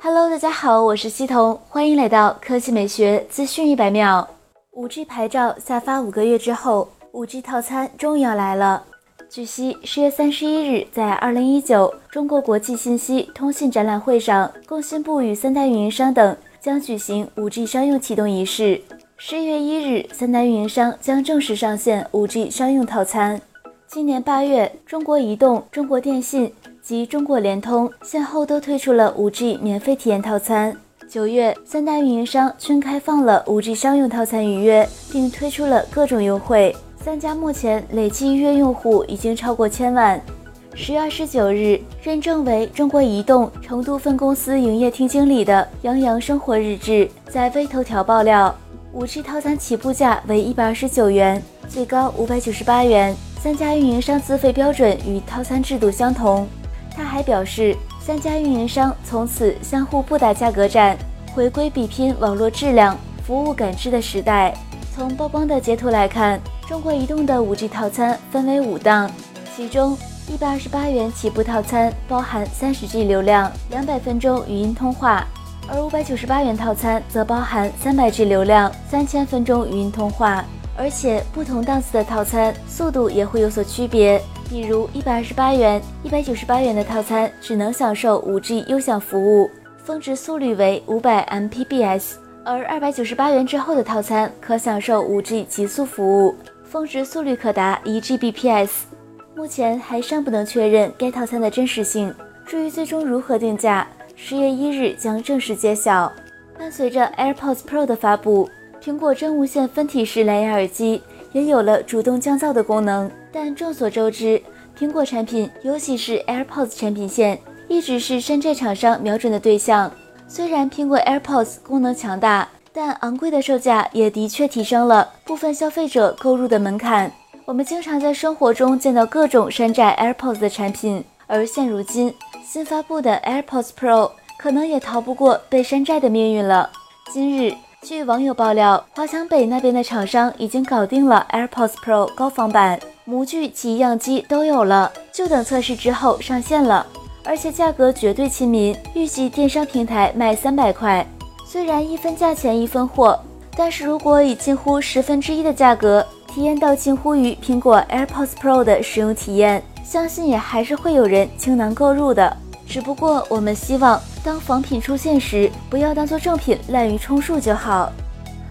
Hello，大家好，我是西彤，欢迎来到科技美学资讯一百秒。5G 牌照下发五个月之后，5G 套餐终于要来了。据悉，十月三十一日，在二零一九中国国际信息通信展览会上，工信部与三大运营商等将举行 5G 商用启动仪式。十一月一日，三大运营商将正式上线 5G 商用套餐。今年八月，中国移动、中国电信。及中国联通先后都推出了 5G 免费体验套餐。九月，三大运营商均开放了 5G 商用套餐预约，并推出了各种优惠。三家目前累计预约用户已经超过千万。十月二十九日，认证为中国移动成都分公司营业厅经理的杨洋生活日志在微头条爆料，5G 套餐起步价为一百二十九元，最高五百九十八元。三家运营商资费标准与套餐制度相同。他还表示，三家运营商从此相互不打价格战，回归比拼网络质量、服务感知的时代。从曝光的截图来看，中国移动的 5G 套餐分为五档，其中128元起步套餐包含 30G 流量、200分钟语音通话，而598元套餐则包含 300G 流量、3000分钟语音通话，而且不同档次的套餐速度也会有所区别。比如一百二十八元、一百九十八元的套餐只能享受五 G 优享服务，峰值速率为五百 Mbps；而二百九十八元之后的套餐可享受五 G 极速服务，峰值速率可达一 Gbps。目前还尚不能确认该套餐的真实性，至于最终如何定价，十月一日将正式揭晓。伴随着 AirPods Pro 的发布，苹果真无线分体式蓝牙耳机。也有了主动降噪的功能，但众所周知，苹果产品，尤其是 AirPods 产品线，一直是山寨厂商瞄准的对象。虽然苹果 AirPods 功能强大，但昂贵的售价也的确提升了部分消费者购入的门槛。我们经常在生活中见到各种山寨 AirPods 的产品，而现如今新发布的 AirPods Pro 可能也逃不过被山寨的命运了。今日。据网友爆料，华强北那边的厂商已经搞定了 AirPods Pro 高仿版，模具及样机都有了，就等测试之后上线了。而且价格绝对亲民，预计电商平台卖三百块。虽然一分价钱一分货，但是如果以近乎十分之一的价格体验到近乎于苹果 AirPods Pro 的使用体验，相信也还是会有人倾囊购入的。只不过我们希望。当仿品出现时，不要当做正品滥竽充数就好。